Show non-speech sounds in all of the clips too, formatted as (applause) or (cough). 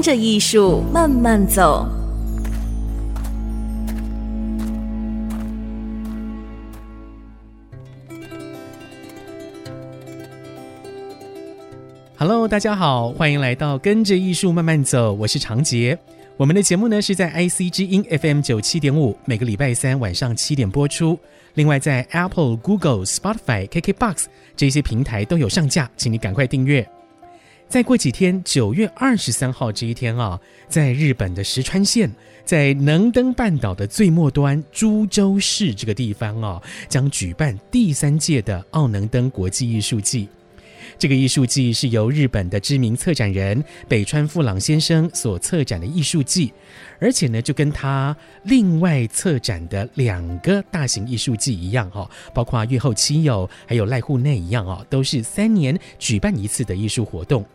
跟着艺术慢慢走。Hello，大家好，欢迎来到跟着艺术慢慢走，我是长杰。我们的节目呢是在 IC 之音 FM 九七点五，每个礼拜三晚上七点播出。另外在 Apple、Google、Spotify、KKBox 这些平台都有上架，请你赶快订阅。再过几天，九月二十三号这一天啊，在日本的石川县，在能登半岛的最末端株洲市这个地方啊，将举办第三届的奥能登国际艺术季。这个艺术季是由日本的知名策展人北川富朗先生所策展的艺术季，而且呢，就跟他另外策展的两个大型艺术季一样哦，包括越后妻有还有濑户内一样哦，都是三年举办一次的艺术活动。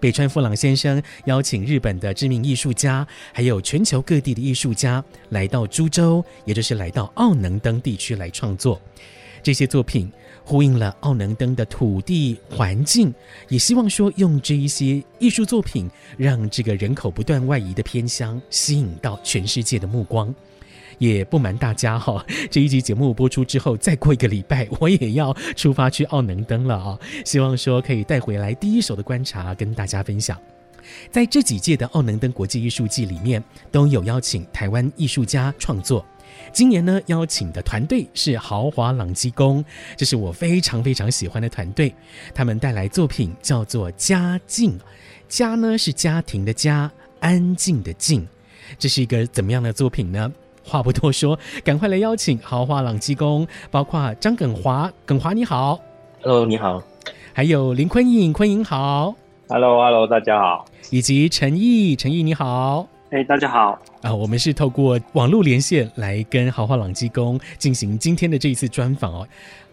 北川富朗先生邀请日本的知名艺术家，还有全球各地的艺术家来到株洲，也就是来到奥能登地区来创作这些作品。呼应了奥能登的土地环境，也希望说用这一些艺术作品，让这个人口不断外移的偏乡吸引到全世界的目光。也不瞒大家哈，(laughs) 这一集节目播出之后，再过一个礼拜，(laughs) 我也要出发去奥能登了啊！希望说可以带回来第一手的观察跟大家分享。在这几届的奥能登国际艺术季里面，都有邀请台湾艺术家创作。今年呢，邀请的团队是豪华朗基宫，这是我非常非常喜欢的团队。他们带来作品叫做《家静》，家呢是家庭的家，安静的静。这是一个怎么样的作品呢？话不多说，赶快来邀请豪华朗基公，包括张耿华，耿华你好，Hello，你好，还有林坤颖，坤颖好，Hello，Hello，大家好，以及陈毅，陈毅你好。哎，大家好啊！我们是透过网络连线来跟豪华朗基公进行今天的这一次专访哦。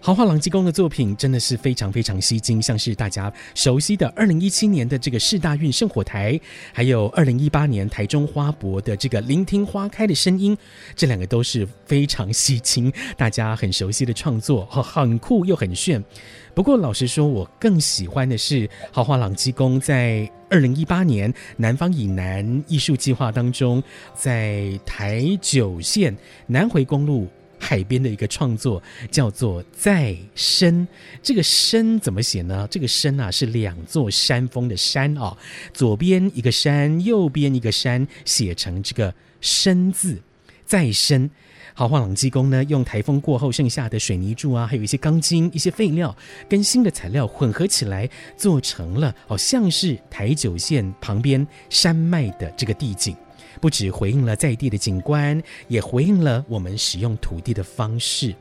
豪华朗基公的作品真的是非常非常吸睛，像是大家熟悉的二零一七年的这个世大运圣火台，还有二零一八年台中花博的这个聆听花开的声音，这两个都是非常吸睛，大家很熟悉的创作，很酷又很炫。不过，老实说，我更喜欢的是豪华朗基公在二零一八年南方以南艺术计划当中，在台九线南回公路海边的一个创作，叫做“在深”。这个“深”怎么写呢？这个“深”啊，是两座山峰的“山”啊，左边一个山，右边一个山，写成这个“深”字，再深。豪华朗基公呢，用台风过后剩下的水泥柱啊，还有一些钢筋、一些废料跟新的材料混合起来，做成了好像是台九线旁边山脉的这个地景。不止回应了在地的景观，也回应了我们使用土地的方式。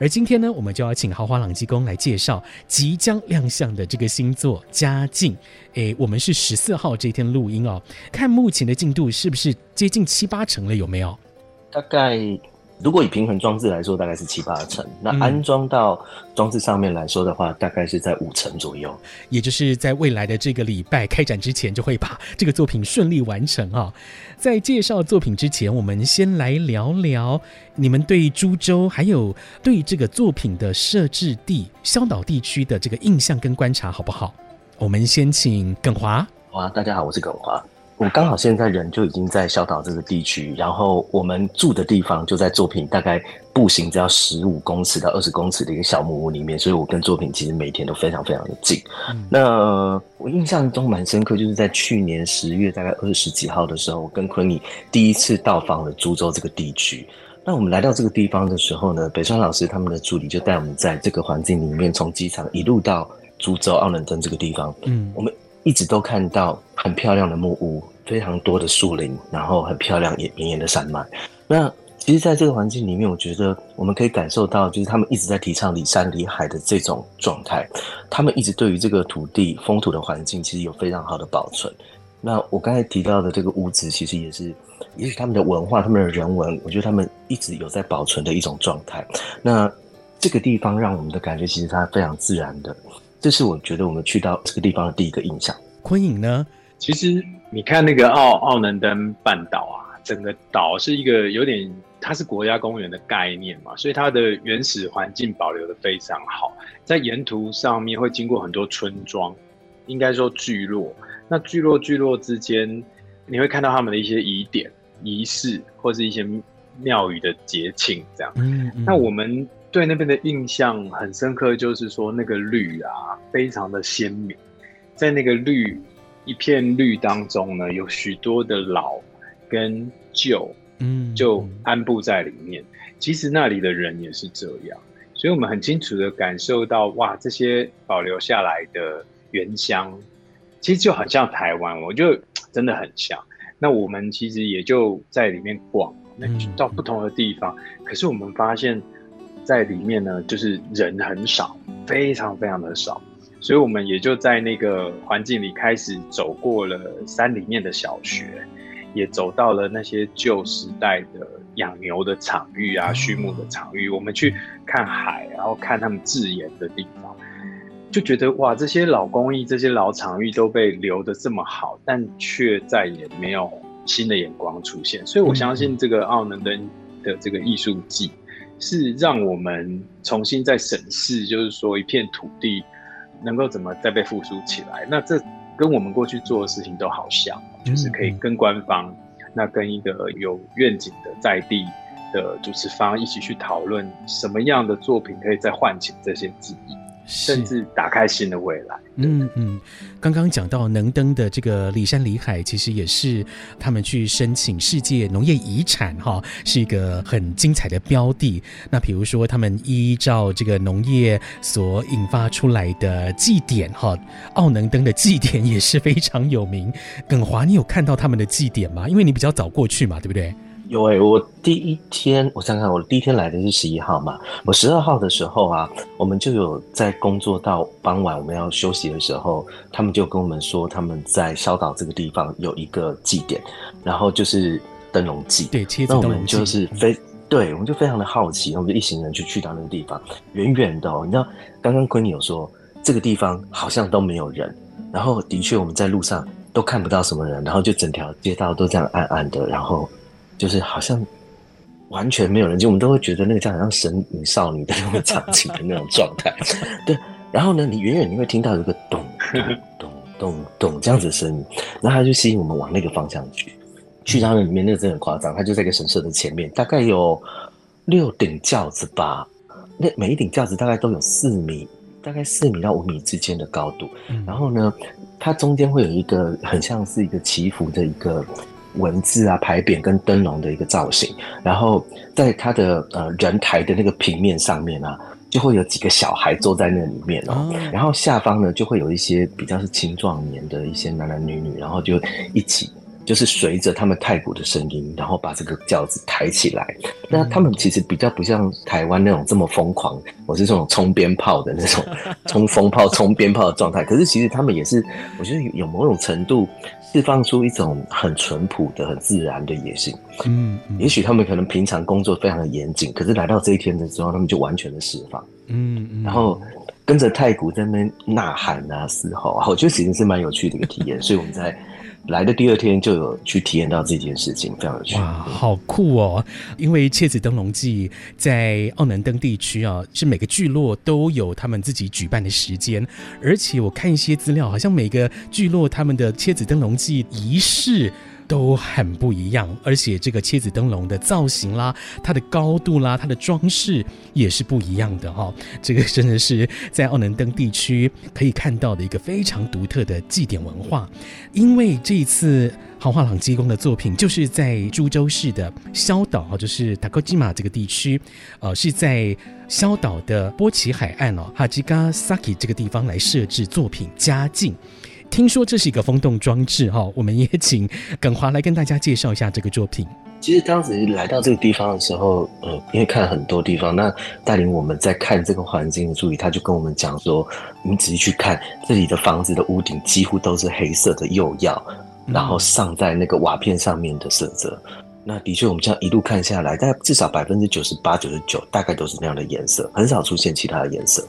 而今天呢，我们就要请豪华朗基公来介绍即将亮相的这个星座《嘉靖》。诶，我们是十四号这天录音哦，看目前的进度是不是接近七八成了？有没有？大概。如果以平衡装置来说，大概是七八成；那安装到装置上面来说的话，大概是在五成左右。也就是在未来的这个礼拜开展之前，就会把这个作品顺利完成啊。在介绍作品之前，我们先来聊聊你们对株洲还有对这个作品的设置地香岛地区的这个印象跟观察，好不好？我们先请耿华。好啊，大家好，我是耿华。我刚好现在人就已经在小岛这个地区，然后我们住的地方就在作品大概步行只要十五公尺到二十公尺的一个小木屋里面，所以我跟作品其实每天都非常非常的近。嗯、那我印象中蛮深刻，就是在去年十月大概二十几号的时候，我跟坤颖第一次到访了株洲这个地区。那我们来到这个地方的时候呢，北川老师他们的助理就带我们在这个环境里面，从机场一路到株洲奥伦登这个地方，嗯，我们。一直都看到很漂亮的木屋，非常多的树林，然后很漂亮也绵延的山脉。那其实，在这个环境里面，我觉得我们可以感受到，就是他们一直在提倡离山离海的这种状态。他们一直对于这个土地风土的环境，其实有非常好的保存。那我刚才提到的这个屋子，其实也是，也许他们的文化、他们的人文，我觉得他们一直有在保存的一种状态。那这个地方让我们的感觉，其实它非常自然的，这是我觉得我们去到这个地方的第一个印象。昆影呢？其实你看那个奥奥能登半岛啊，整个岛是一个有点，它是国家公园的概念嘛，所以它的原始环境保留的非常好，在沿途上面会经过很多村庄，应该说聚落。那聚落聚落之间，你会看到他们的一些疑点、仪式，或是一些庙宇的节庆，这样。嗯，嗯。那我们对那边的印象很深刻，就是说那个绿啊，非常的鲜明。在那个绿一片绿当中呢，有许多的老跟旧，嗯，就安布在里面。其实那里的人也是这样，所以我们很清楚的感受到，哇，这些保留下来的原乡。其实就很像台湾，我就真的很像。那我们其实也就在里面逛，那到不同的地方。可是我们发现，在里面呢，就是人很少，非常非常的少。所以我们也就在那个环境里开始走过了山里面的小学，也走到了那些旧时代的养牛的场域啊、畜牧的场域。我们去看海，然后看他们制盐的地方。就觉得哇，这些老工艺、这些老场域都被留得这么好，但却再也没有新的眼光出现。所以我相信这个奥能登的这个艺术季，是让我们重新再审视，就是说一片土地能够怎么再被复苏起来。那这跟我们过去做的事情都好像，就是可以跟官方，那跟一个有愿景的在地的主持方一起去讨论，什么样的作品可以再唤起这些记忆。甚至打开新的未来。嗯嗯，刚刚讲到能登的这个里山里海，其实也是他们去申请世界农业遗产哈，是一个很精彩的标的。那比如说，他们依照这个农业所引发出来的祭典哈，奥能登的祭典也是非常有名。耿华，你有看到他们的祭典吗？因为你比较早过去嘛，对不对？有诶、欸，我第一天，我想想，我第一天来的是十一号嘛。我十二号的时候啊，我们就有在工作到傍晚，我们要休息的时候，他们就跟我们说，他们在小岛这个地方有一个祭典，然后就是灯笼祭。对，那我们就是非对，我们就非常的好奇，我们就一行人就去到那个地方，远远的哦，你知道，刚刚昆颖有说这个地方好像都没有人，然后的确我们在路上都看不到什么人，然后就整条街道都这样暗暗的，然后。就是好像完全没有人，就我们都会觉得那个叫好像神女少女的那种场景的那种状态。(laughs) 对，然后呢，你远远你会听到一个咚咚 (laughs) 咚咚咚这样子的声音，然后它就吸引我们往那个方向去。去到那里面，那个真的很夸张，它就在一个神社的前面，大概有六顶轿子吧。那每一顶轿子大概都有四米，大概四米到五米之间的高度。然后呢，它中间会有一个很像是一个祈福的一个。文字啊，牌匾跟灯笼的一个造型，然后在它的呃人台的那个平面上面啊，就会有几个小孩坐在那里面哦，然后下方呢就会有一些比较是青壮年的一些男男女女，然后就一起。就是随着他们太鼓的声音，然后把这个轿子抬起来。那他们其实比较不像台湾那种这么疯狂，我是这种冲鞭炮的那种 (laughs) 冲风炮、冲鞭炮的状态。可是其实他们也是，我觉得有某种程度释放出一种很淳朴的、很自然的野性。嗯，也许他们可能平常工作非常的严谨，可是来到这一天的时候，他们就完全的释放。嗯嗯，然后跟着太鼓在那边呐喊啊、嘶吼啊，我觉得其实是蛮有趣的一个体验。所以我们在。来的第二天就有去体验到这件事情，非常有趣。哇，好酷哦！因为切子灯笼祭在奥能登地区啊，是每个聚落都有他们自己举办的时间，而且我看一些资料，好像每个聚落他们的切子灯笼祭仪式。都很不一样，而且这个切子灯笼的造型啦，它的高度啦，它的装饰也是不一样的哈、哦。这个真的是在奥能登地区可以看到的一个非常独特的祭典文化。因为这一次豪华朗基公的作品就是在株洲市的萧岛，就是塔科基马这个地区，呃，是在萧岛的波奇海岸哦，哈吉嘎萨基这个地方来设置作品佳境。听说这是一个风洞装置哈，我们也请耿华来跟大家介绍一下这个作品。其实当时来到这个地方的时候，呃，因为看了很多地方，那带领我们在看这个环境的助理，他就跟我们讲说：“你仔细去看这里的房子的屋顶几乎都是黑色的釉药，然后上在那个瓦片上面的色泽。那的确，我们这样一路看下来，大概至少百分之九十八、九十九，大概都是那样的颜色，很少出现其他的颜色。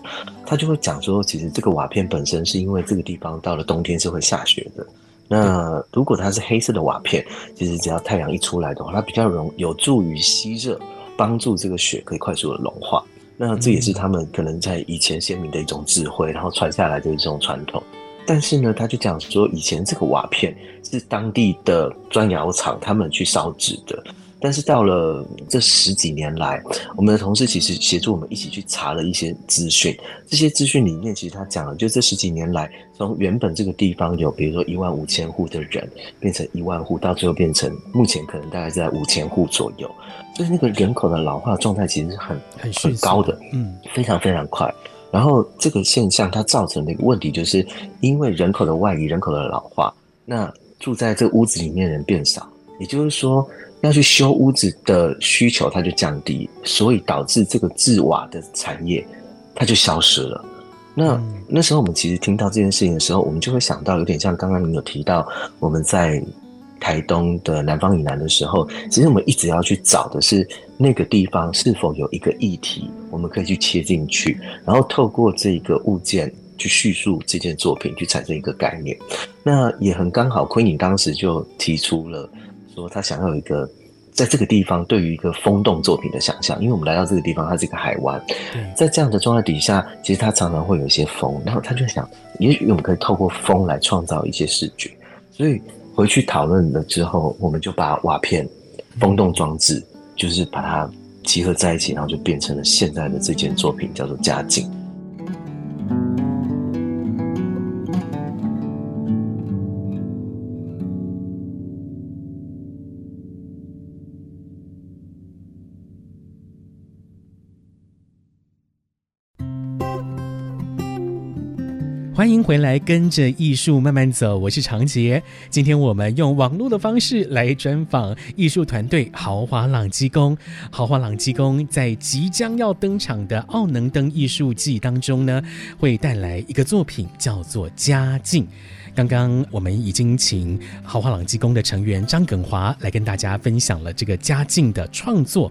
他就会讲说，其实这个瓦片本身是因为这个地方到了冬天是会下雪的。那如果它是黑色的瓦片，其实只要太阳一出来的话，它比较容有助于吸热，帮助这个雪可以快速的融化。那这也是他们可能在以前先民的一种智慧，然后传下来的一种传统。但是呢，他就讲说，以前这个瓦片是当地的砖窑厂他们去烧制的。但是到了这十几年来，我们的同事其实协助我们一起去查了一些资讯。这些资讯里面，其实他讲了，就这十几年来，从原本这个地方有比如说一万五千户的人，变成一万户，到最后变成目前可能大概在五千户左右。就是那个人口的老化状态其实是很很很高的，嗯，非常非常快。然后这个现象它造成的一个问题，就是因为人口的外移、人口的老化，那住在这屋子里面的人变少，也就是说要去修屋子的需求它就降低，所以导致这个制瓦的产业它就消失了。那、嗯、那时候我们其实听到这件事情的时候，我们就会想到有点像刚刚你有提到我们在。台东的南方以南的时候，其实我们一直要去找的是那个地方是否有一个议题，我们可以去切进去，然后透过这个物件去叙述这件作品，去产生一个概念。那也很刚好，昆颖当时就提出了说，他想要有一个在这个地方对于一个风动作品的想象，因为我们来到这个地方，它是一个海湾，在这样的状态底下，其实它常常会有一些风，然后他就想，也许我们可以透过风来创造一些视觉，所以。回去讨论了之后，我们就把瓦片风洞装置，就是把它集合在一起，然后就变成了现在的这件作品，叫做《家境》。欢迎回来，跟着艺术慢慢走。我是长杰。今天我们用网络的方式来专访艺术团队豪华朗基工。豪华朗基工在即将要登场的奥能登艺术季当中呢，会带来一个作品，叫做《家境》。刚刚我们已经请豪华朗基工的成员张耿华来跟大家分享了这个《家境》的创作。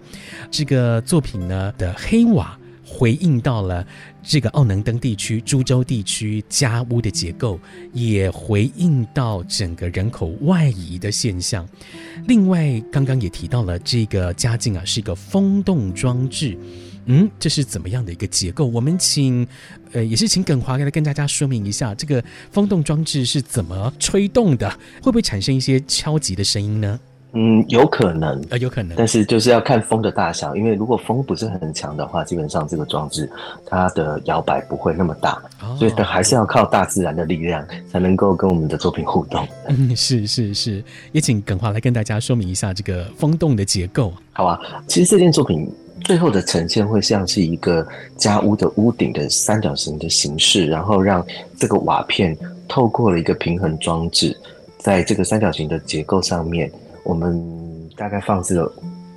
这个作品呢的黑瓦。回应到了这个奥能登地区、诸州地区家屋的结构，也回应到整个人口外移的现象。另外，刚刚也提到了这个家境啊，是一个风洞装置。嗯，这是怎么样的一个结构？我们请呃，也是请耿华来跟大家说明一下，这个风洞装置是怎么吹动的？会不会产生一些敲击的声音呢？嗯，有可能，呃，有可能，但是就是要看风的大小，因为如果风不是很强的话，基本上这个装置它的摇摆不会那么大，哦、所以它还是要靠大自然的力量才能够跟我们的作品互动。嗯，是是是，也请耿华来跟大家说明一下这个风洞的结构。好啊，其实这件作品最后的呈现会像是一个家屋的屋顶的三角形的形式，然后让这个瓦片透过了一个平衡装置，在这个三角形的结构上面。我们大概放置了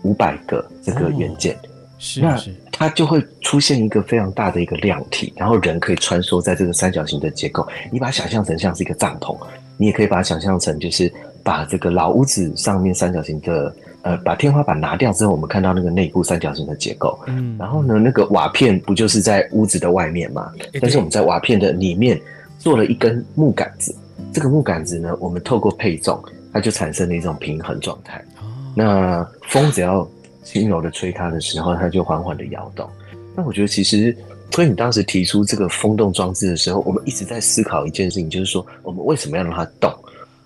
五百个这个元件，哦、是，那它就会出现一个非常大的一个量体，然后人可以穿梭在这个三角形的结构。你把它想象成像是一个帐篷，你也可以把它想象成就是把这个老屋子上面三角形的呃，把天花板拿掉之后，我们看到那个内部三角形的结构。嗯，然后呢，那个瓦片不就是在屋子的外面嘛？但是我们在瓦片的里面做了一根木杆子，这个木杆子呢，我们透过配重。它就产生了一种平衡状态。那风只要轻柔的吹它的时候，它就缓缓的摇动。那我觉得其实，所以你当时提出这个风洞装置的时候，我们一直在思考一件事情，就是说我们为什么要让它动？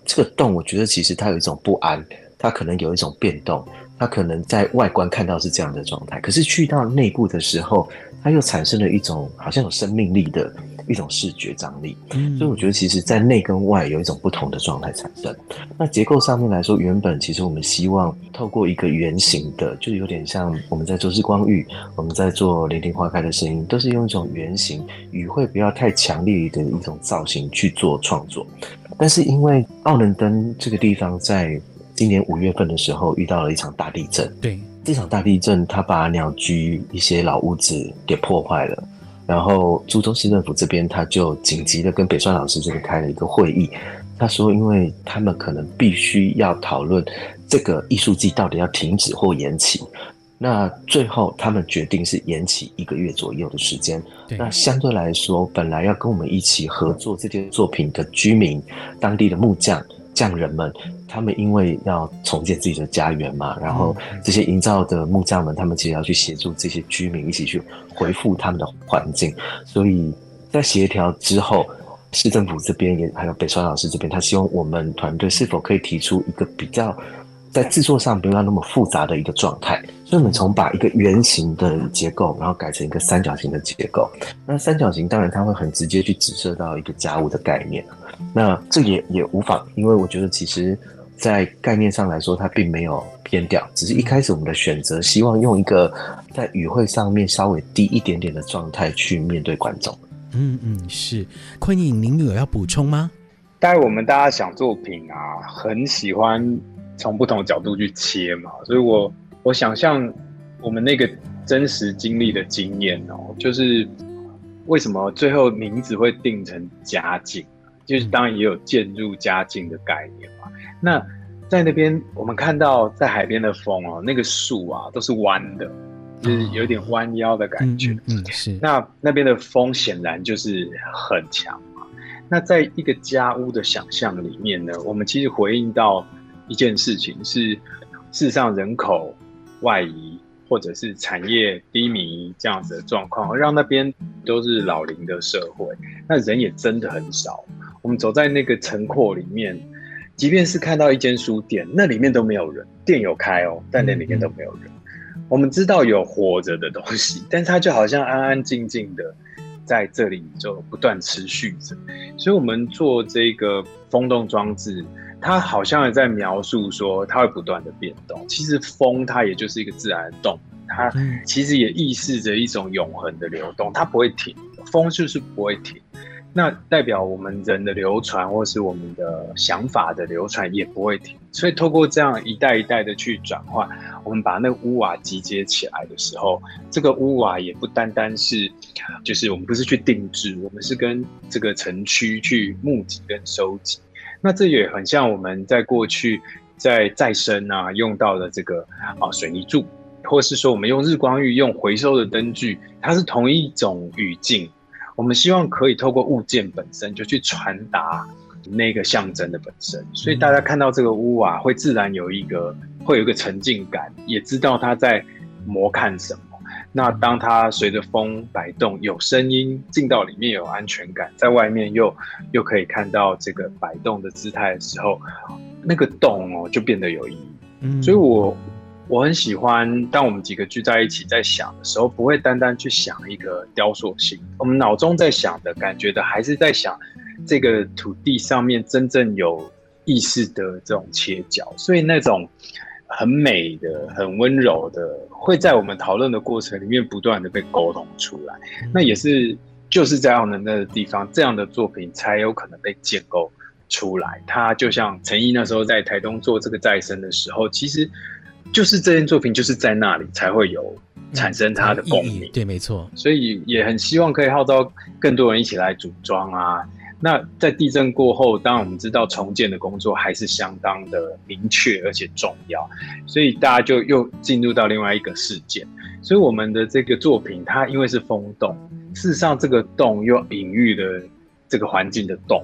这个动，我觉得其实它有一种不安，它可能有一种变动，它可能在外观看到是这样的状态，可是去到内部的时候，它又产生了一种好像有生命力的。一种视觉张力，所以我觉得其实，在内跟外有一种不同的状态产生。那结构上面来说，原本其实我们希望透过一个圆形的，就有点像我们在做日光浴，我们在做聆听花开的声音，都是用一种圆形，语汇不要太强烈的一种造型去做创作。但是因为奥能登这个地方在今年五月份的时候遇到了一场大地震，对，这场大地震它把鸟居一些老屋子给破坏了。然后，株洲市政府这边他就紧急的跟北川老师这边开了一个会议，他说，因为他们可能必须要讨论这个艺术季到底要停止或延期。那最后，他们决定是延期一个月左右的时间。那相对来说，本来要跟我们一起合作这件作品的居民、当地的木匠匠人们，他们因为要重建自己的家园嘛，然后这些营造的木匠们，他们其实要去协助这些居民一起去恢复他们的环境。所以在协调之后，市政府这边也还有北川老师这边，他希望我们团队是否可以提出一个比较。在制作上不要那么复杂的一个状态，所以我们从把一个圆形的结构，然后改成一个三角形的结构。那三角形当然它会很直接去指射到一个家务的概念。那这也也无妨，因为我觉得其实，在概念上来说，它并没有偏掉，只是一开始我们的选择，希望用一个在语汇上面稍微低一点点的状态去面对观众。嗯嗯，是。坤颖，您有要补充吗？待会我们大家想作品啊，很喜欢。从不同角度去切嘛，所以我我想象我们那个真实经历的经验哦，就是为什么最后名字会定成佳境，就是当然也有渐入佳境的概念嘛。那在那边我们看到在海边的风哦，那个树啊都是弯的，就是有点弯腰的感觉。嗯，是。那那边的风显然就是很强嘛。那在一个家屋的想象里面呢，我们其实回应到。一件事情是，事实上人口外移或者是产业低迷这样子的状况，让那边都是老龄的社会，那人也真的很少。我们走在那个城廓里面，即便是看到一间书店，那里面都没有人，店有开哦，但那里面都没有人。我们知道有活着的东西，(laughs) 但是它就好像安安静静的在这里就不断持续着。所以，我们做这个风洞装置。它好像也在描述说，它会不断的变动。其实风它也就是一个自然的动，它其实也预示着一种永恒的流动，它不会停，风就是不会停。那代表我们人的流传，或是我们的想法的流传也不会停。所以透过这样一代一代的去转换，我们把那个屋瓦集结起来的时候，这个屋瓦也不单单是，就是我们不是去定制，我们是跟这个城区去募集跟收集。那这也很像我们在过去在再生啊用到的这个啊水泥柱，或是说我们用日光浴用回收的灯具，它是同一种语境。我们希望可以透过物件本身就去传达那个象征的本身，所以大家看到这个屋啊，会自然有一个会有一个沉浸感，也知道它在模看什么。那当它随着风摆动，有声音进到里面有安全感，在外面又又可以看到这个摆动的姿态的时候，那个动哦就变得有意义。嗯，所以我我很喜欢，当我们几个聚在一起在想的时候，不会单单去想一个雕塑性，我们脑中在想的感觉的还是在想这个土地上面真正有意识的这种切角，所以那种。很美的、很温柔的，会在我们讨论的过程里面不断的被沟通出来。那也是就是在奥能登的地方，这样的作品才有可能被建构出来。它就像陈毅那时候在台东做这个再生的时候，其实就是这件作品就是在那里才会有产生它的共鸣。对，没错。所以也很希望可以号召更多人一起来组装啊。那在地震过后，当然我们知道重建的工作还是相当的明确而且重要，所以大家就又进入到另外一个事件。所以我们的这个作品，它因为是风洞，事实上这个洞又隐喻了这个环境的洞。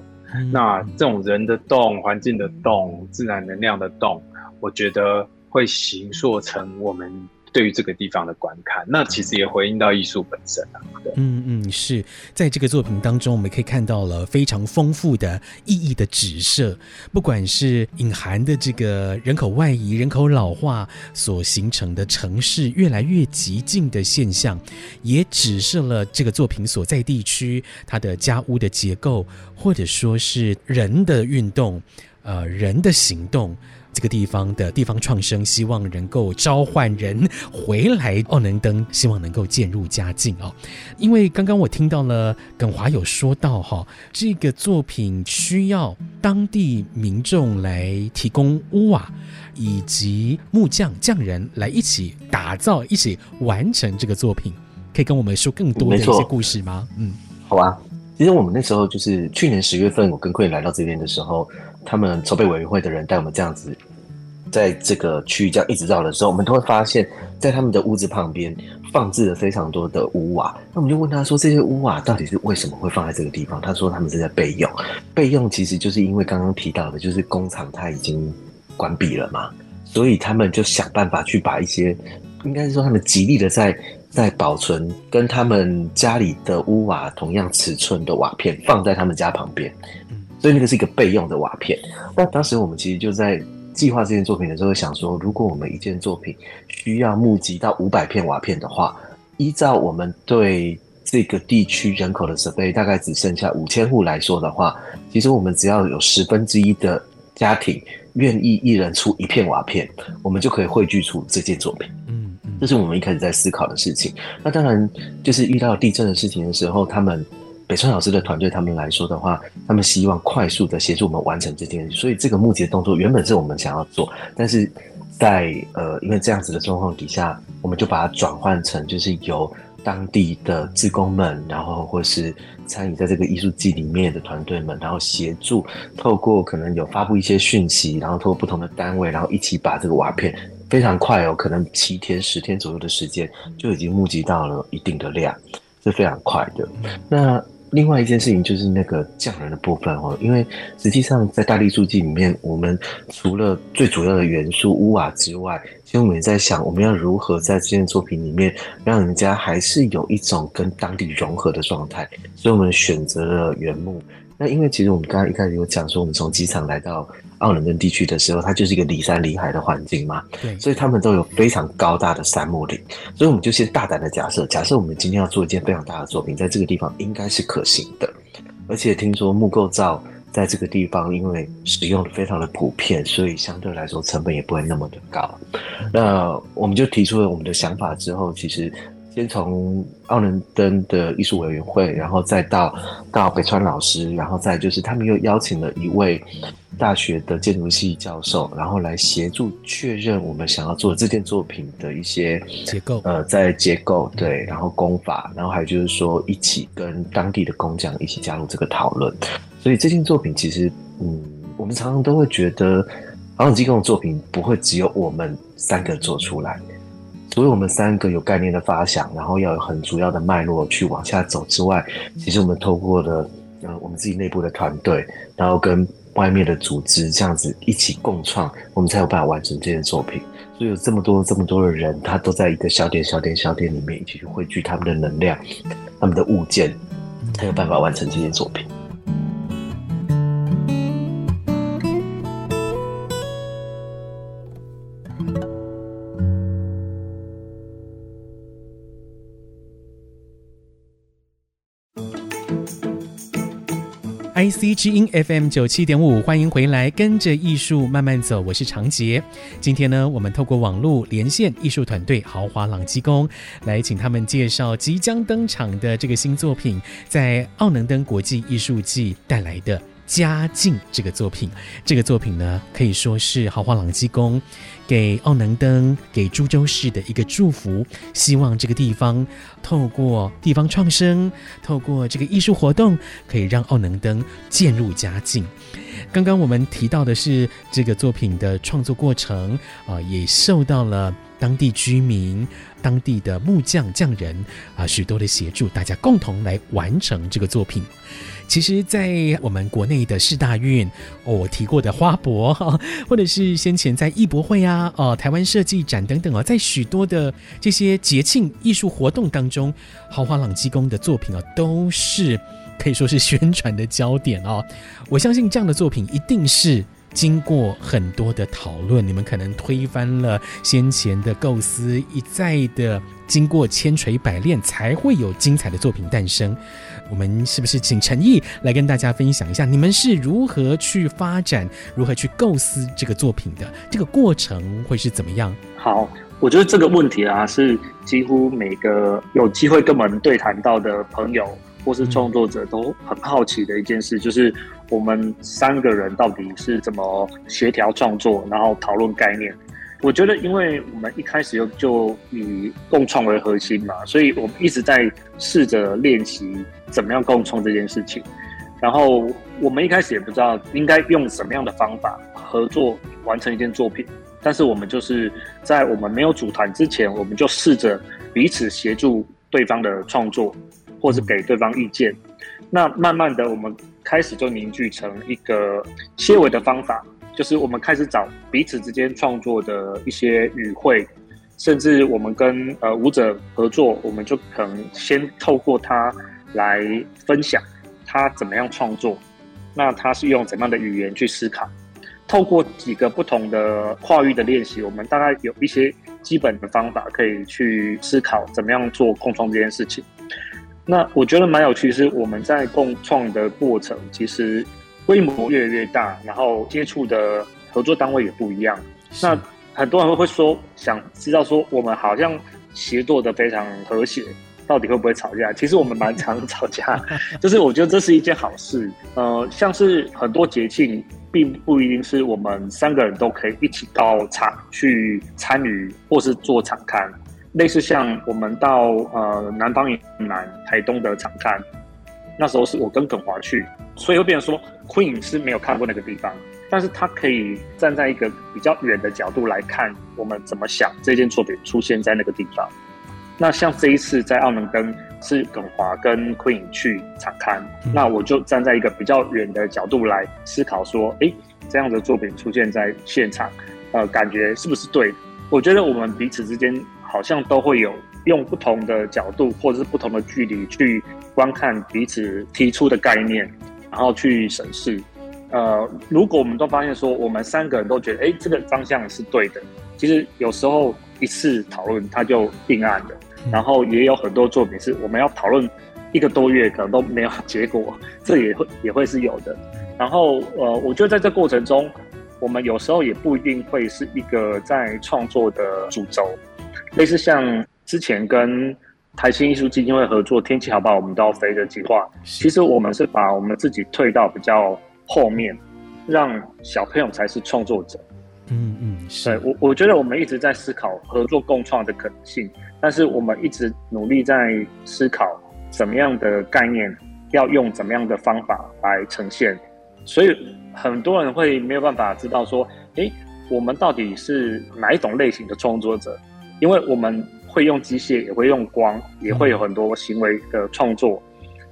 那这种人的洞、环境的洞、自然能量的洞，我觉得会形塑成我们。对于这个地方的观看，那其实也回应到艺术本身啊。嗯嗯，是在这个作品当中，我们可以看到了非常丰富的意义的指涉，不管是隐含的这个人口外移、人口老化所形成的城市越来越极进的现象，也指涉了这个作品所在地区它的家屋的结构，或者说是人的运动，呃，人的行动。这个地方的地方创生，希望能够召唤人回来。奥能登希望能够渐入佳境哦。因为刚刚我听到了耿华有说到哈，这个作品需要当地民众来提供屋瓦，以及木匠匠人来一起打造，一起完成这个作品。可以跟我们说更多的一些故事吗？嗯，好啊。其实我们那时候就是去年十月份，我跟 Queen 来到这边的时候，他们筹备委员会的人带我们这样子，在这个区域这样一直绕的时候，我们都会发现，在他们的屋子旁边放置了非常多的屋瓦。那我们就问他说，这些屋瓦到底是为什么会放在这个地方？他说他们是在备用，备用其实就是因为刚刚提到的，就是工厂它已经关闭了嘛，所以他们就想办法去把一些，应该是说他们极力的在。在保存跟他们家里的屋瓦同样尺寸的瓦片放在他们家旁边，所以那个是一个备用的瓦片。那当时我们其实就在计划这件作品的时候，想说，如果我们一件作品需要募集到五百片瓦片的话，依照我们对这个地区人口的设备，大概只剩下五千户来说的话，其实我们只要有十分之一的家庭愿意一人出一片瓦片，我们就可以汇聚出这件作品。嗯这是我们一开始在思考的事情。那当然，就是遇到地震的事情的时候，他们北川老师的团队他们来说的话，他们希望快速的协助我们完成这件事。所以这个募集的动作原本是我们想要做，但是在呃，因为这样子的状况底下，我们就把它转换成就是由当地的志工们，然后或是参与在这个艺术季里面的团队们，然后协助透过可能有发布一些讯息，然后透过不同的单位，然后一起把这个瓦片。非常快哦，可能七天、十天左右的时间就已经募集到了一定的量，是非常快的。那另外一件事情就是那个匠人的部分哦，因为实际上在大地艺术季里面，我们除了最主要的元素屋瓦之外，其实我们也在想，我们要如何在这件作品里面让人家还是有一种跟当地融合的状态，所以我们选择了原木。那因为其实我们刚刚一开始有讲说，我们从机场来到。奥能登地区的时候，它就是一个离山离海的环境嘛，对，所以他们都有非常高大的杉木林，所以我们就先大胆的假设，假设我们今天要做一件非常大的作品，在这个地方应该是可行的，而且听说木构造在这个地方因为使用的非常的普遍，所以相对来说成本也不会那么的高。那我们就提出了我们的想法之后，其实。先从奥伦登的艺术委员会，然后再到到北川老师，然后再就是他们又邀请了一位大学的建筑系教授，然后来协助确认我们想要做这件作品的一些结构，呃，在结构对，然后工法，然后还有就是说一起跟当地的工匠一起加入这个讨论。所以这件作品其实，嗯，我们常常都会觉得，奥能机构的作品不会只有我们三个做出来。除了我们三个有概念的发想，然后要有很主要的脉络去往下走之外，其实我们透过了呃我们自己内部的团队，然后跟外面的组织这样子一起共创，我们才有办法完成这件作品。所以有这么多这么多的人，他都在一个小点小点小点里面一起去汇聚他们的能量、他们的物件，才有办法完成这件作品。C 之音 FM 九七点五，欢迎回来，跟着艺术慢慢走。我是长杰。今天呢，我们透过网络连线艺术团队豪华朗机工，来请他们介绍即将登场的这个新作品，在奥能登国际艺术季带来的。家境这个作品，这个作品呢，可以说是豪华朗机工给奥能登、给株洲市的一个祝福。希望这个地方透过地方创生，透过这个艺术活动，可以让奥能登渐入佳境。刚刚我们提到的是这个作品的创作过程啊、也受到了当地居民、当地的木匠匠人啊、许多的协助，大家共同来完成这个作品。其实，在我们国内的市大运，哦，我提过的花博哈，或者是先前在艺博会啊，哦，台湾设计展等等哦，在许多的这些节庆艺术活动当中，豪华朗基宫的作品啊，都是可以说是宣传的焦点哦。我相信这样的作品一定是。经过很多的讨论，你们可能推翻了先前的构思，一再的经过千锤百炼，才会有精彩的作品诞生。我们是不是请陈毅来跟大家分享一下，你们是如何去发展、如何去构思这个作品的？这个过程会是怎么样？好，我觉得这个问题啊，是几乎每个有机会跟我们对谈到的朋友或是创作者都很好奇的一件事，就是。我们三个人到底是怎么协调创作，然后讨论概念？我觉得，因为我们一开始就以共创为核心嘛，所以我们一直在试着练习怎么样共创这件事情。然后我们一开始也不知道应该用什么样的方法合作完成一件作品，但是我们就是在我们没有组团之前，我们就试着彼此协助对方的创作，或是给对方意见。那慢慢的，我们开始就凝聚成一个些微的方法。就是我们开始找彼此之间创作的一些语汇，甚至我们跟呃舞者合作，我们就可能先透过他来分享他怎么样创作，那他是用怎样的语言去思考，透过几个不同的跨域的练习，我们大概有一些基本的方法可以去思考怎么样做共创这件事情。那我觉得蛮有趣，是我们在共创的过程，其实。规模越来越大，然后接触的合作单位也不一样。那很多人会说，想知道说我们好像协作的非常和谐，到底会不会吵架？其实我们蛮常吵架，(laughs) 就是我觉得这是一件好事。呃，像是很多节庆，并不一定是我们三个人都可以一起到场去参与，或是做场勘。类似像我们到呃南方以南台东的场勘。那时候是我跟耿华去，所以会变成说，Queen 是没有看过那个地方，但是他可以站在一个比较远的角度来看我们怎么想这件作品出现在那个地方。那像这一次在澳门跟是耿华跟 Queen 去场刊，嗯、那我就站在一个比较远的角度来思考说，哎、欸，这样的作品出现在现场，呃，感觉是不是对？我觉得我们彼此之间好像都会有用不同的角度或者是不同的距离去。观看彼此提出的概念，然后去审视。呃，如果我们都发现说，我们三个人都觉得，哎，这个方向是对的，其实有时候一次讨论它就定案了。然后也有很多作品是我们要讨论一个多月，可能都没有结果，这也会也会是有的。然后，呃，我觉得在这过程中，我们有时候也不一定会是一个在创作的主轴，类似像之前跟。台新艺术基金会合作“天气好不好，我们都要飞”的计划，其实我们是把我们自己退到比较后面，让小朋友才是创作者。嗯嗯，是我我觉得我们一直在思考合作共创的可能性，但是我们一直努力在思考怎么样的概念要用怎么样的方法来呈现，所以很多人会没有办法知道说，诶，我们到底是哪一种类型的创作者？因为我们。会用机械，也会用光，也会有很多行为的创作，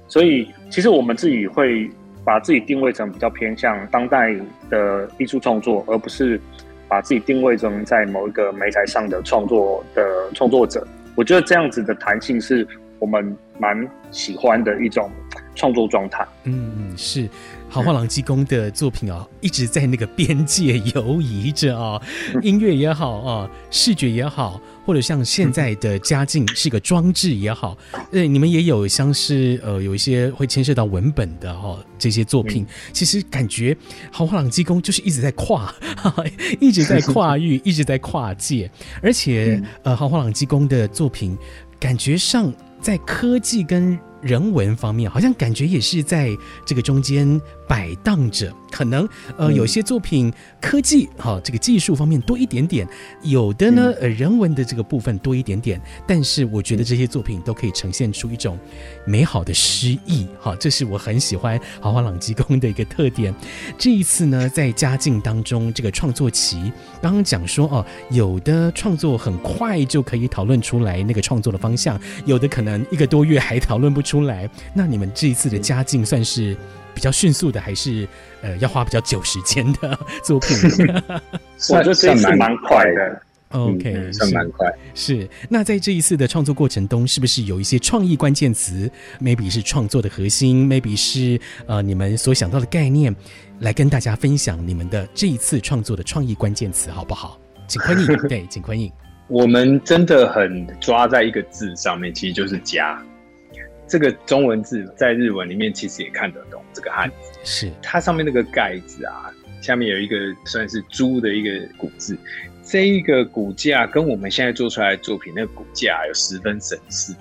所以其实我们自己会把自己定位成比较偏向当代的艺术创作，而不是把自己定位成在某一个媒材上的创作的创作者。我觉得这样子的弹性是我们蛮喜欢的一种创作状态。嗯嗯，是。好画廊技工的作品哦，一直在那个边界游移着哦，音乐也好啊，视觉也好，或者像现在的家境是个装置也好，呃，你们也有像是呃有一些会牵涉到文本的哈这些作品，其实感觉豪华朗机工就是一直在跨，(laughs) 一直在跨域，(laughs) 一直在跨界，而且呃豪华朗机工的作品感觉上在科技跟人文方面，好像感觉也是在这个中间摆荡着。可能呃，有些作品科技哈、哦，这个技术方面多一点点；有的呢，呃，人文的这个部分多一点点。但是我觉得这些作品都可以呈现出一种美好的诗意哈、哦，这是我很喜欢豪华朗机工的一个特点。这一次呢，在家境当中这个创作期，刚刚讲说哦，有的创作很快就可以讨论出来那个创作的方向，有的可能一个多月还讨论不出。出来，那你们这一次的家境算是比较迅速的，还是呃要花比较久时间的作品？(laughs) 我觉得这次蛮快的。OK，、嗯、算蛮快。是。那在这一次的创作过程中，是不是有一些创意关键词？Maybe 是创作的核心，Maybe 是呃你们所想到的概念，来跟大家分享你们的这一次创作的创意关键词，好不好？请坤颖，对，请坤颖。我们真的很抓在一个字上面，其实就是家。这个中文字在日文里面其实也看得懂，这个汉字是它上面那个盖子啊，下面有一个算是猪的一个骨字，这一个骨架跟我们现在做出来的作品那个骨架有十分神似。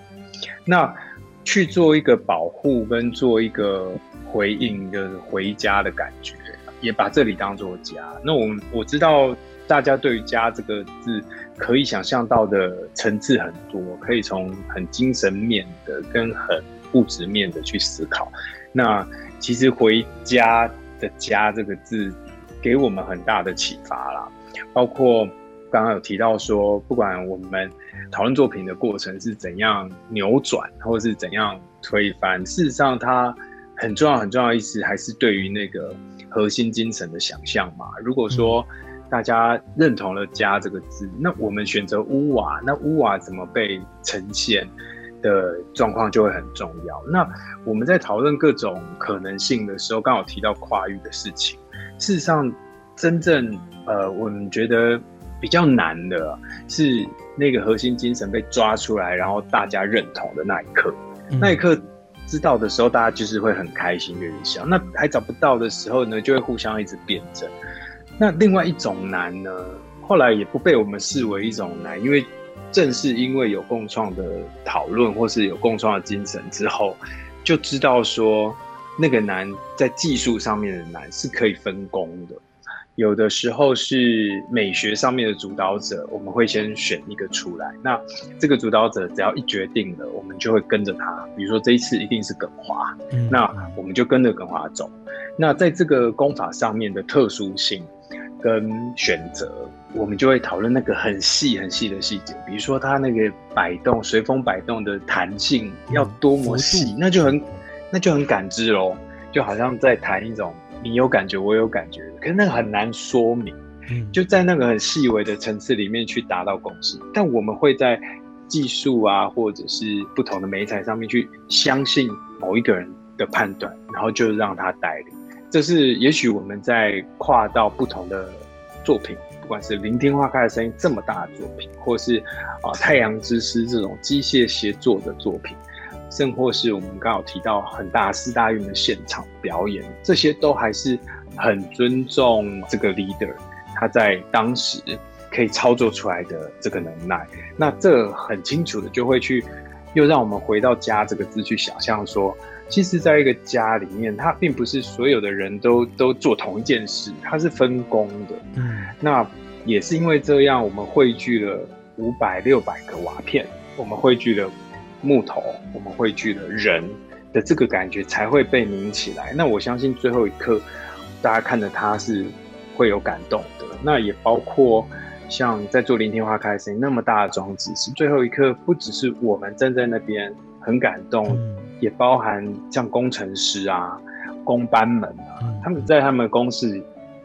那去做一个保护跟做一个回应，就是回家的感觉，也把这里当做家。那我我知道大家对于“家”这个字可以想象到的层次很多，可以从很精神面的跟很物质面的去思考。那其实“回家”的“家”这个字给我们很大的启发啦，包括刚刚有提到说，不管我们讨论作品的过程是怎样扭转，或是怎样推翻，事实上它很重要、很重要的意思还是对于那个核心精神的想象嘛。如果说大家认同了“家”这个字，那我们选择屋瓦，那屋瓦怎么被呈现的状况就会很重要。那我们在讨论各种可能性的时候，刚好提到跨域的事情。事实上，真正呃，我们觉得比较难的是那个核心精神被抓出来，然后大家认同的那一刻。嗯、那一刻知道的时候，大家就是会很开心，愿意想。那还找不到的时候呢，就会互相一直辩证。那另外一种难呢，后来也不被我们视为一种难，因为正是因为有共创的讨论，或是有共创的精神之后，就知道说那个难在技术上面的难是可以分工的。有的时候是美学上面的主导者，我们会先选一个出来。那这个主导者只要一决定了，我们就会跟着他。比如说这一次一定是耿华，那我们就跟着耿华走。那在这个功法上面的特殊性。跟选择，我们就会讨论那个很细很细的细节，比如说它那个摆动、随风摆动的弹性要多么细，那就很那就很感知喽，就好像在谈一种你有感觉，我有感觉，可是那个很难说明，就在那个很细微的层次里面去达到共识。但我们会在技术啊，或者是不同的媒材上面去相信某一个人的判断，然后就让他带领。这是也许我们在跨到不同的作品，不管是聆听花开的声音这么大的作品，或是啊太阳之诗这种机械协作的作品，甚或是我们刚好提到很大四大运的现场表演，这些都还是很尊重这个 leader 他在当时可以操作出来的这个能耐。那这很清楚的就会去又让我们回到“家”这个字去想象说。其实，在一个家里面，它并不是所有的人都都做同一件事，它是分工的。嗯，那也是因为这样，我们汇聚了五百、六百个瓦片，我们汇聚了木头，我们汇聚了人的这个感觉才会被凝起来。那我相信最后一刻，大家看着它是会有感动的。那也包括像在做聆听花开的声音那么大的装置，是最后一刻，不只是我们站在那边很感动。嗯也包含像工程师啊、工班们啊，他们在他们公司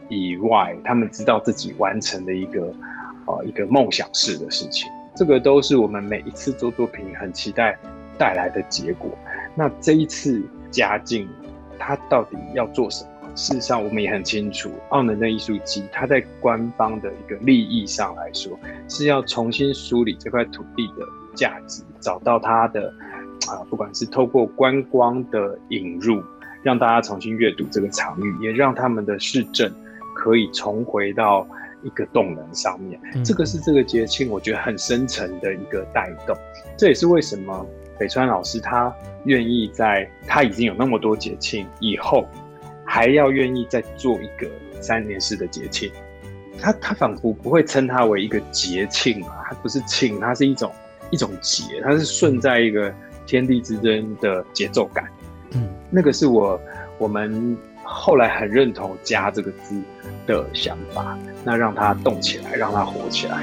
以外，他们知道自己完成的一个呃一个梦想式的事情，这个都是我们每一次做作品很期待带来的结果。那这一次嘉靖，他到底要做什么？事实上，我们也很清楚，澳能的艺术机，它在官方的一个利益上来说，是要重新梳理这块土地的价值，找到它的。啊，不管是透过观光的引入，让大家重新阅读这个场域，也让他们的市政可以重回到一个动能上面。嗯、这个是这个节庆，我觉得很深层的一个带动。这也是为什么北川老师他愿意在他已经有那么多节庆以后，还要愿意再做一个三年式的节庆。他他仿佛不会称它为一个节庆啊，它不是庆，它是一种一种节，它是顺在一个。天地之间的节奏感，嗯，那个是我我们后来很认同“家”这个字的想法，那让它动起来，让它活起来。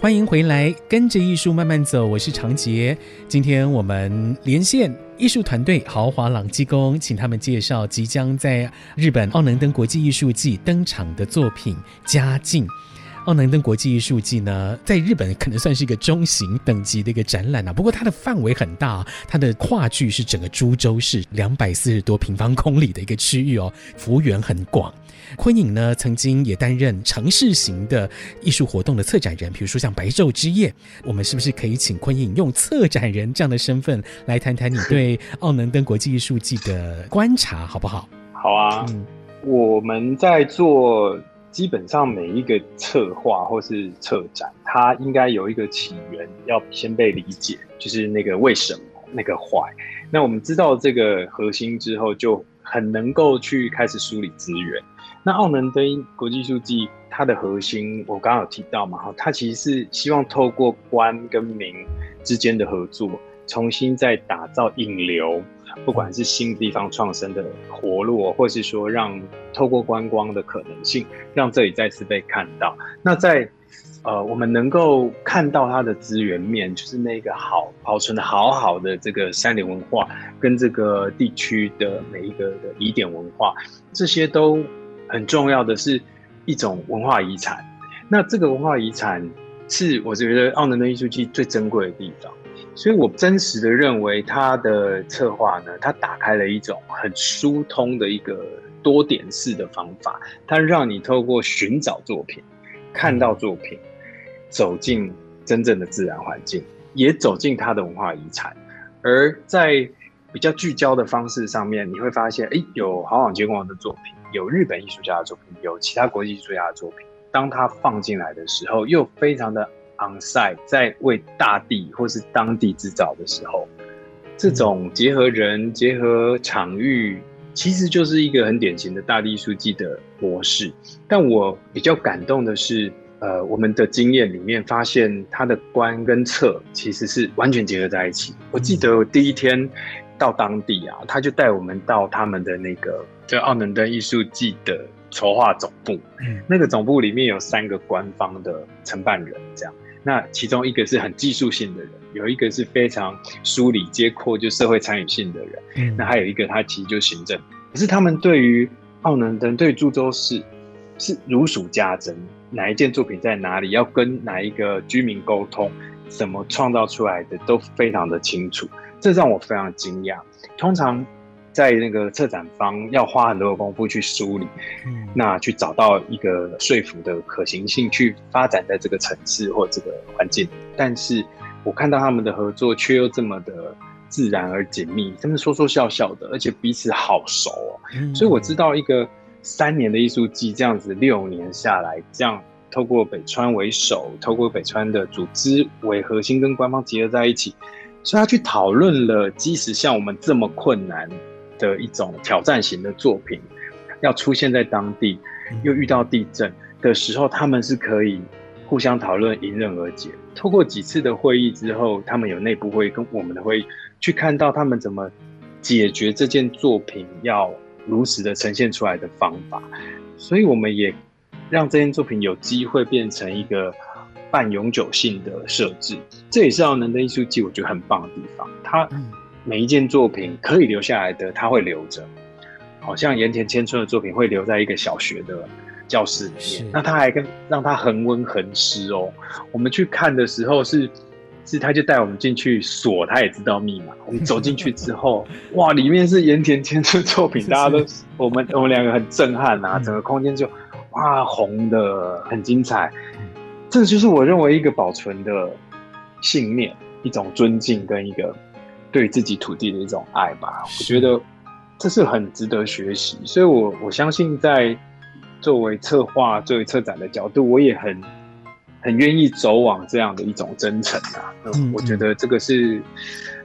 欢迎回来，跟着艺术慢慢走。我是长杰。今天我们连线艺术团队豪华朗基公，请他们介绍即将在日本奥能登国际艺术季登场的作品《家竞》。奥能登国际艺术季呢，在日本可能算是一个中型等级的一个展览啊。不过它的范围很大，它的跨距是整个株洲市两百四十多平方公里的一个区域哦，幅员很广。昆颖呢，曾经也担任城市型的艺术活动的策展人，比如说像白昼之夜。我们是不是可以请昆颖用策展人这样的身份来谈谈你 (laughs) 对奥能登国际艺术季的观察，好不好？好啊，嗯，我们在做，基本上每一个策划或是策展，它应该有一个起源，要先被理解，就是那个为什么，那个 why。那我们知道这个核心之后，就很能够去开始梳理资源。那奥能登国际艺术季它的核心，我刚刚有提到嘛，哈，它其实是希望透过官跟民之间的合作，重新再打造引流，不管是新地方创生的活络，或是说让透过观光的可能性，让这里再次被看到。那在呃，我们能够看到它的资源面，就是那个好保存的好好的这个山林文化，跟这个地区的每一个的仪典文化，这些都。很重要的是一种文化遗产，那这个文化遗产是我觉得奥能的艺术季最珍贵的地方，所以我真实的认为它的策划呢，它打开了一种很疏通的一个多点式的方法，它让你透过寻找作品，看到作品，走进真正的自然环境，也走进它的文化遗产，而在比较聚焦的方式上面，你会发现，哎，有豪朗结构的作品。有日本艺术家的作品，有其他国际艺术家的作品。当他放进来的时候，又非常的 on-site，在为大地或是当地制造的时候，这种结合人、结合场域，其实就是一个很典型的大地艺术季的模式。但我比较感动的是，呃，我们的经验里面发现，他的观跟测其实是完全结合在一起。我记得我第一天到当地啊，他就带我们到他们的那个。就奥能登艺术季的筹划总部，嗯，那个总部里面有三个官方的承办人，这样。那其中一个是很技术性的人，有一个是非常梳理接扩就社会参与性的人，嗯，那还有一个他其实就行政。可是他们对于奥能登，对于诸州市是如数家珍，哪一件作品在哪里，要跟哪一个居民沟通，怎么创造出来的都非常的清楚，这让我非常惊讶。通常。在那个策展方要花很多的功夫去梳理，嗯，那去找到一个说服的可行性，去发展在这个城市或这个环境。但是我看到他们的合作却又这么的自然而紧密，他们说说笑笑的，而且彼此好熟哦。嗯，所以我知道一个三年的艺术季这样子六年下来，这样透过北川为首，透过北川的组织为核心，跟官方结合在一起，所以他去讨论了，即使像我们这么困难。的一种挑战型的作品，要出现在当地，又遇到地震的时候，他们是可以互相讨论，迎刃而解。透过几次的会议之后，他们有内部会议跟我们的会议，去看到他们怎么解决这件作品要如实的呈现出来的方法。所以，我们也让这件作品有机会变成一个半永久性的设置。这也是奥能登艺术季我觉得很棒的地方。它。每一件作品可以留下来的，他会留着。好像盐田千春的作品会留在一个小学的教室里面。那他还跟让他恒温恒湿哦。我们去看的时候是是，他就带我们进去锁，他也知道密码。我们走进去之后，(laughs) 哇，里面是盐田千春作品，大家都我们我们两个很震撼啊，整个空间就哇红的很精彩。这就是我认为一个保存的信念，一种尊敬跟一个。对自己土地的一种爱吧，我觉得这是很值得学习，所以我我相信在作为策划、作为策展的角度，我也很很愿意走往这样的一种真诚啊。嗯，我觉得这个是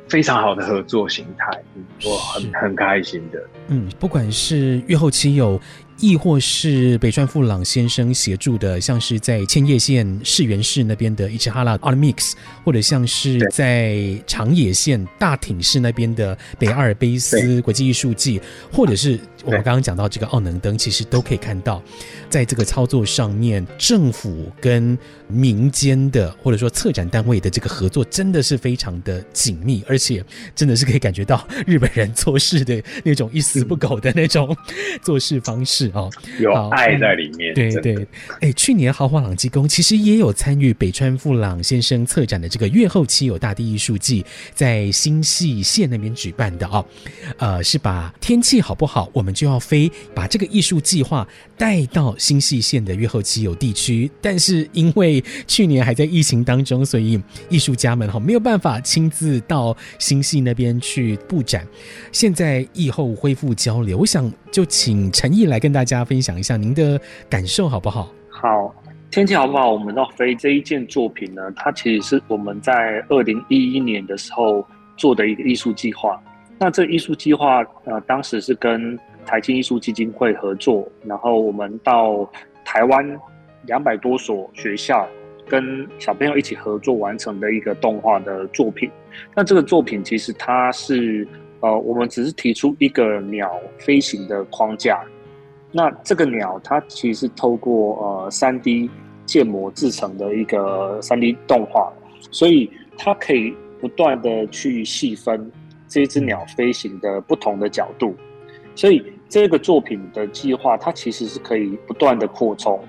非常好的合作形态，我很很开心的。嗯，不管是越后妻有。亦或是北川富朗先生协助的，像是在千叶县市原市那边的伊之哈拉 Art Mix，或者像是在长野县大町市那边的北阿尔卑斯国际艺术季，或者是我们刚刚讲到这个奥能登，其实都可以看到，在这个操作上面，政府跟民间的或者说策展单位的这个合作真的是非常的紧密，而且真的是可以感觉到日本人做事的那种一丝不苟的那种 (laughs) 做事方式。是哦，有爱在里面。对对，哎，去年豪华朗基宫其实也有参与北川富朗先生策展的这个月后期有大地艺术季，在新系县那边举办的哦，呃，是把天气好不好，我们就要飞，把这个艺术计划带到新系县的月后期有地区。但是因为去年还在疫情当中，所以艺术家们哈没有办法亲自到新系那边去布展。现在疫后恢复交流，我想就请陈毅来跟大家分享一下您的感受好不好？好，天气好不好？我们要飞这一件作品呢，它其实是我们在二零一一年的时候做的一个艺术计划。那这艺术计划呃，当时是跟台青艺术基金会合作，然后我们到台湾两百多所学校，跟小朋友一起合作完成的一个动画的作品。那这个作品其实它是。呃，我们只是提出一个鸟飞行的框架，那这个鸟它其实是透过呃三 D 建模制成的一个三 D 动画，所以它可以不断的去细分这只鸟飞行的不同的角度，所以这个作品的计划它其实是可以不断的扩充。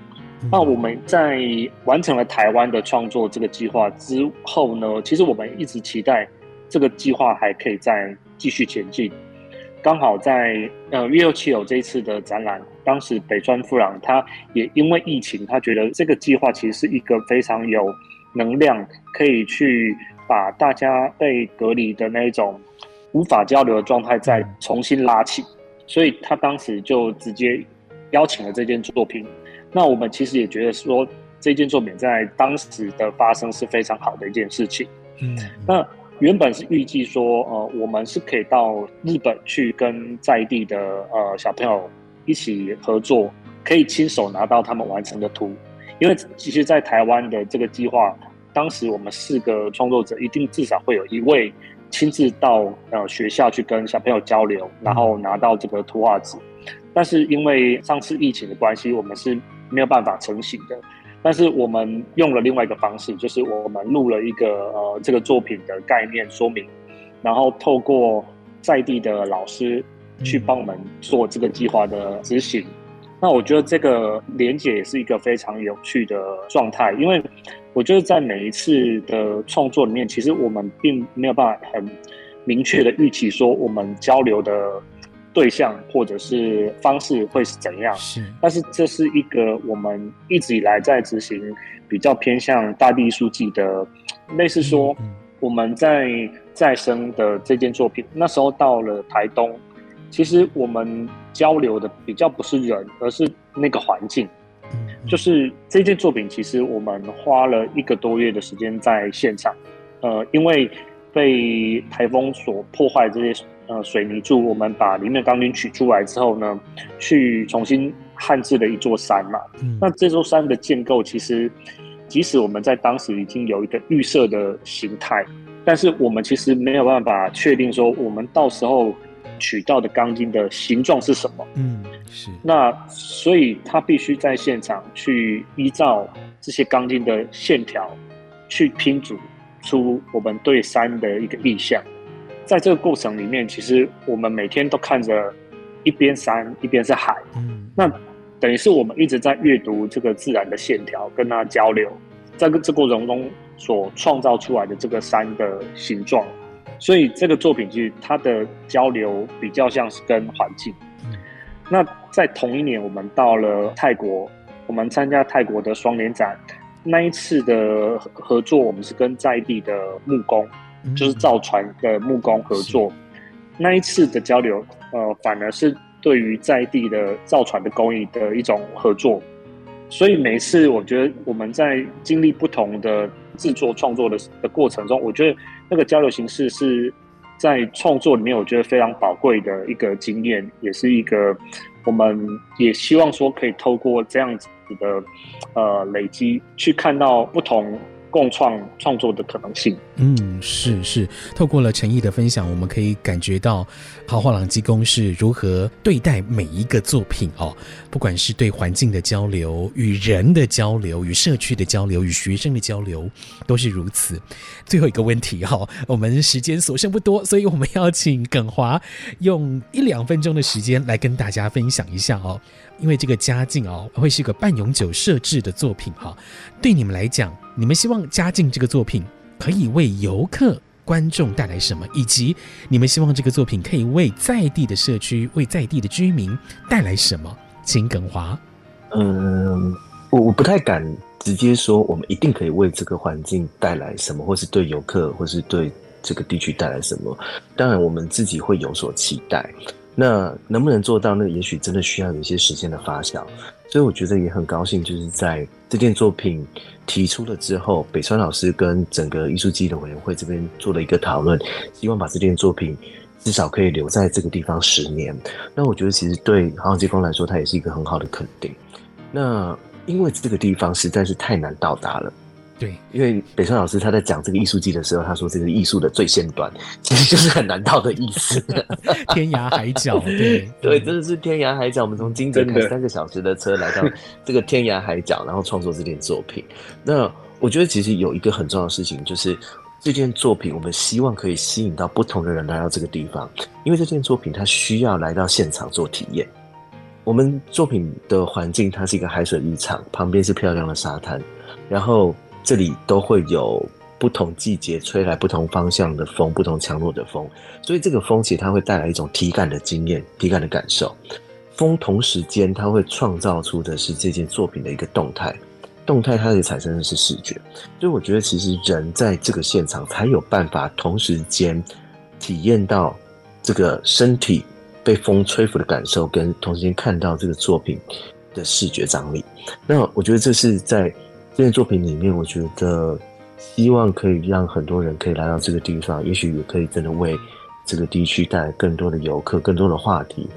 那我们在完成了台湾的创作这个计划之后呢，其实我们一直期待这个计划还可以再。继续前进，刚好在呃越后妻有这一次的展览，当时北川富朗他也因为疫情，他觉得这个计划其实是一个非常有能量，可以去把大家被隔离的那种无法交流的状态再重新拉起，所以他当时就直接邀请了这件作品。那我们其实也觉得说，这件作品在当时的发生是非常好的一件事情。嗯，那。原本是预计说，呃，我们是可以到日本去跟在地的呃小朋友一起合作，可以亲手拿到他们完成的图。因为其实，在台湾的这个计划，当时我们四个创作者一定至少会有一位亲自到呃学校去跟小朋友交流，然后拿到这个图画纸。但是因为上次疫情的关系，我们是没有办法成行的。但是我们用了另外一个方式，就是我们录了一个呃这个作品的概念说明，然后透过在地的老师去帮我们做这个计划的执行。那我觉得这个连结也是一个非常有趣的状态，因为我觉得在每一次的创作里面，其实我们并没有办法很明确的预期说我们交流的。对象或者是方式会是怎样？是，但是这是一个我们一直以来在执行比较偏向大地艺术季的，类似说我们在再生的这件作品，那时候到了台东，其实我们交流的比较不是人，而是那个环境。就是这件作品，其实我们花了一个多月的时间在现场，呃，因为被台风所破坏这些。呃，水泥柱，我们把里面的钢筋取出来之后呢，去重新焊制了一座山嘛。嗯。那这座山的建构，其实即使我们在当时已经有一个预设的形态，但是我们其实没有办法确定说，我们到时候取到的钢筋的形状是什么。嗯，是。那所以他必须在现场去依照这些钢筋的线条去拼组出我们对山的一个意象。在这个过程里面，其实我们每天都看着一边山一边是海，嗯，那等于是我们一直在阅读这个自然的线条，跟它交流，在这过程中所创造出来的这个山的形状，所以这个作品其实它的交流比较像是跟环境。那在同一年，我们到了泰国，我们参加泰国的双年展，那一次的合作，我们是跟在地的木工。就是造船的木工合作，那一次的交流，呃，反而是对于在地的造船的工艺的一种合作。所以每一次，我觉得我们在经历不同的制作创作的的过程中，我觉得那个交流形式是在创作里面，我觉得非常宝贵的一个经验，也是一个我们也希望说可以透过这样子的呃累积，去看到不同。共创创作的可能性。嗯，是是，透过了诚毅的分享，我们可以感觉到豪华朗机工是如何对待每一个作品哦，不管是对环境的交流、与人的交流、与社区的交流、与学生的交流，都是如此。最后一个问题哈、哦，我们时间所剩不多，所以我们要请耿华用一两分钟的时间来跟大家分享一下哦。因为这个家境哦，会是一个半永久设置的作品哈。对你们来讲，你们希望家境这个作品可以为游客、观众带来什么？以及你们希望这个作品可以为在地的社区、为在地的居民带来什么？请耿华。嗯，我我不太敢直接说，我们一定可以为这个环境带来什么，或是对游客，或是对这个地区带来什么。当然，我们自己会有所期待。那能不能做到？那也许真的需要有一些时间的发酵。所以我觉得也很高兴，就是在这件作品提出了之后，北川老师跟整个艺术记忆的委员会这边做了一个讨论，希望把这件作品至少可以留在这个地方十年。那我觉得其实对豪华朗机工来说，它也是一个很好的肯定。那因为这个地方实在是太难到达了。对，因为北川老师他在讲这个艺术季的时候，他说这个艺术的最先端，(laughs) 其实就是很难到的意思。(laughs) 天涯海角，对 (laughs) 对，真的是天涯海角。我们从金泽开三个小时的车来到这个天涯海角，然后创作这件作品。那我觉得其实有一个很重要的事情，就是这件作品我们希望可以吸引到不同的人来到这个地方，因为这件作品它需要来到现场做体验。我们作品的环境它是一个海水浴场，旁边是漂亮的沙滩，然后。这里都会有不同季节吹来不同方向的风，不同强弱的风，所以这个风其实它会带来一种体感的经验、体感的感受。风同时间它会创造出的是这件作品的一个动态，动态它也产生的是视觉。所以我觉得其实人在这个现场才有办法同时间体验到这个身体被风吹拂的感受，跟同时间看到这个作品的视觉张力。那我觉得这是在。这件作品里面，我觉得希望可以让很多人可以来到这个地方，也许也可以真的为这个地区带来更多的游客、更多的话题。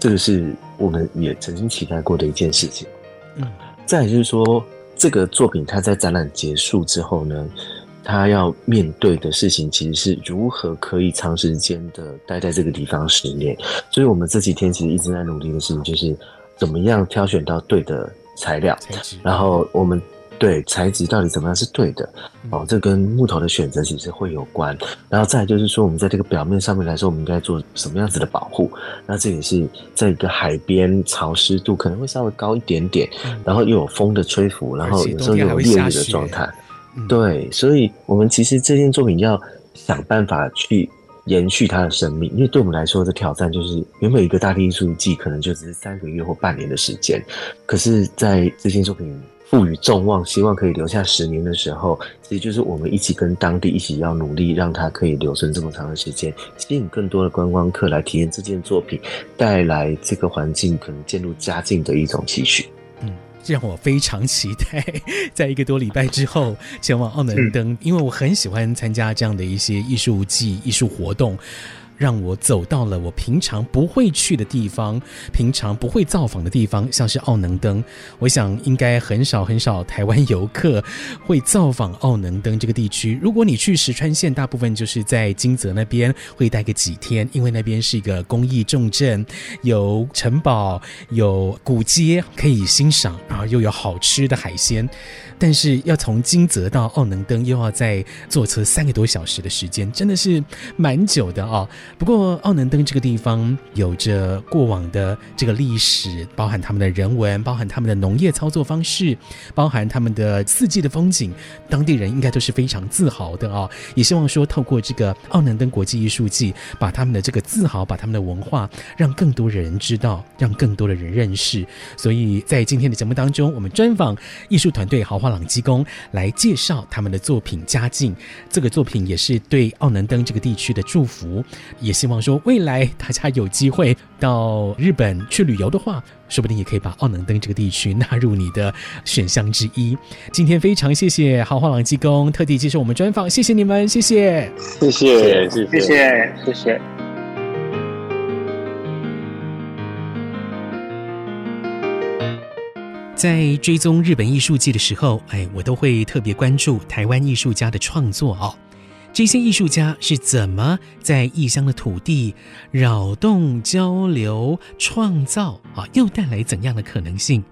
这个是我们也曾经期待过的一件事情。嗯，再来就是说，这个作品它在展览结束之后呢，它要面对的事情其实是如何可以长时间的待在这个地方十年。所以我们这几天其实一直在努力的事情，就是怎么样挑选到对的材料，然后我们。对材质到底怎么样是对的哦，这跟木头的选择其实会有关。然后再就是说，我们在这个表面上面来说，我们应该做什么样子的保护？那这也是在一个海边，潮湿度可能会稍微高一点点，然后又有风的吹拂，然后有时候又有烈日的状态。对，所以我们其实这件作品要想办法去延续它的生命，因为对我们来说的挑战就是，原本一个大地艺术季可能就只是三个月或半年的时间，可是在这件作品。赋予众望，希望可以留下十年的时候，其实就是我们一起跟当地一起要努力，让它可以留存这么长的时间，吸引更多的观光客来体验这件作品，带来这个环境可能渐入佳境的一种期许。嗯，让我非常期待，在一个多礼拜之后前往奥能登，因为我很喜欢参加这样的一些艺术季、艺术活动。让我走到了我平常不会去的地方，平常不会造访的地方，像是奥能登。我想应该很少很少台湾游客会造访奥能登这个地区。如果你去石川县，大部分就是在金泽那边会待个几天，因为那边是一个工艺重镇，有城堡，有古街可以欣赏，然后又有好吃的海鲜。但是要从金泽到奥能登，又要再坐车三个多小时的时间，真的是蛮久的哦。不过奥能登这个地方有着过往的这个历史，包含他们的人文，包含他们的农业操作方式，包含他们的四季的风景，当地人应该都是非常自豪的哦。也希望说透过这个奥能登国际艺术季，把他们的这个自豪，把他们的文化，让更多人知道，让更多的人认识。所以在今天的节目当中，我们专访艺术团队豪华朗基宫来介绍他们的作品《家境》，这个作品也是对奥能登这个地区的祝福，也希望说未来大家有机会到日本去旅游的话，说不定也可以把奥能登这个地区纳入你的选项之一。今天非常谢谢豪华朗机工特地接受我们专访，谢谢你们，谢谢，谢谢，谢谢，谢谢，谢谢。在追踪日本艺术季的时候，哎，我都会特别关注台湾艺术家的创作哦。这些艺术家是怎么在异乡的土地扰动、交流、创造啊？又带来怎样的可能性？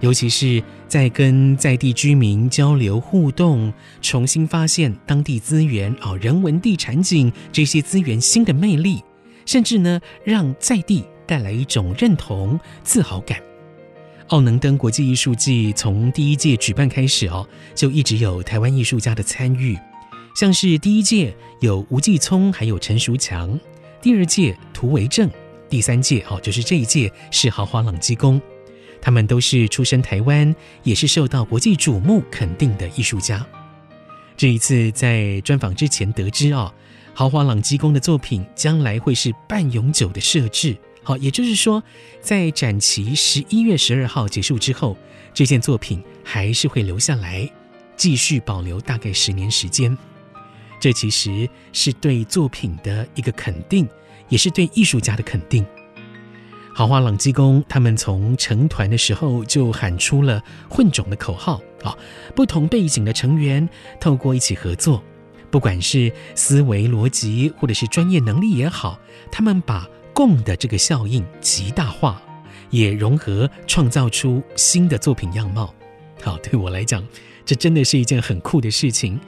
尤其是在跟在地居民交流互动，重新发现当地资源啊、人文地产景这些资源新的魅力，甚至呢，让在地带来一种认同、自豪感。奥能登国际艺术季从第一届举办开始哦，就一直有台湾艺术家的参与，像是第一届有吴继聪，还有陈淑强；第二届涂维正；第三届哦，就是这一届是豪华朗机工，他们都是出身台湾，也是受到国际瞩目肯定的艺术家。这一次在专访之前得知哦，豪华朗机工的作品将来会是半永久的设置。好，也就是说，在展期十一月十二号结束之后，这件作品还是会留下来，继续保留大概十年时间。这其实是对作品的一个肯定，也是对艺术家的肯定。豪华朗机工他们从成团的时候就喊出了混种的口号啊，不同背景的成员透过一起合作，不管是思维逻辑或者是专业能力也好，他们把共的这个效应极大化，也融合创造出新的作品样貌。好，对我来讲，这真的是一件很酷的事情。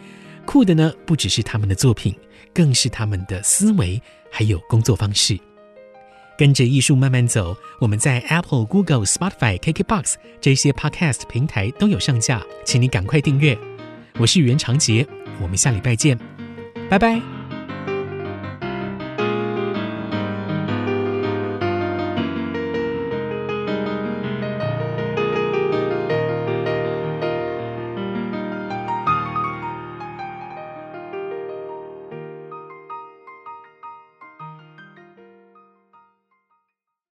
酷的呢，不只是他们的作品，更是他们的思维还有工作方式。跟着艺术慢慢走，我们在 Apple、Google、Spotify、KKBox 这些 Podcast 平台都有上架，请你赶快订阅。我是袁长杰，我们下礼拜见，拜拜。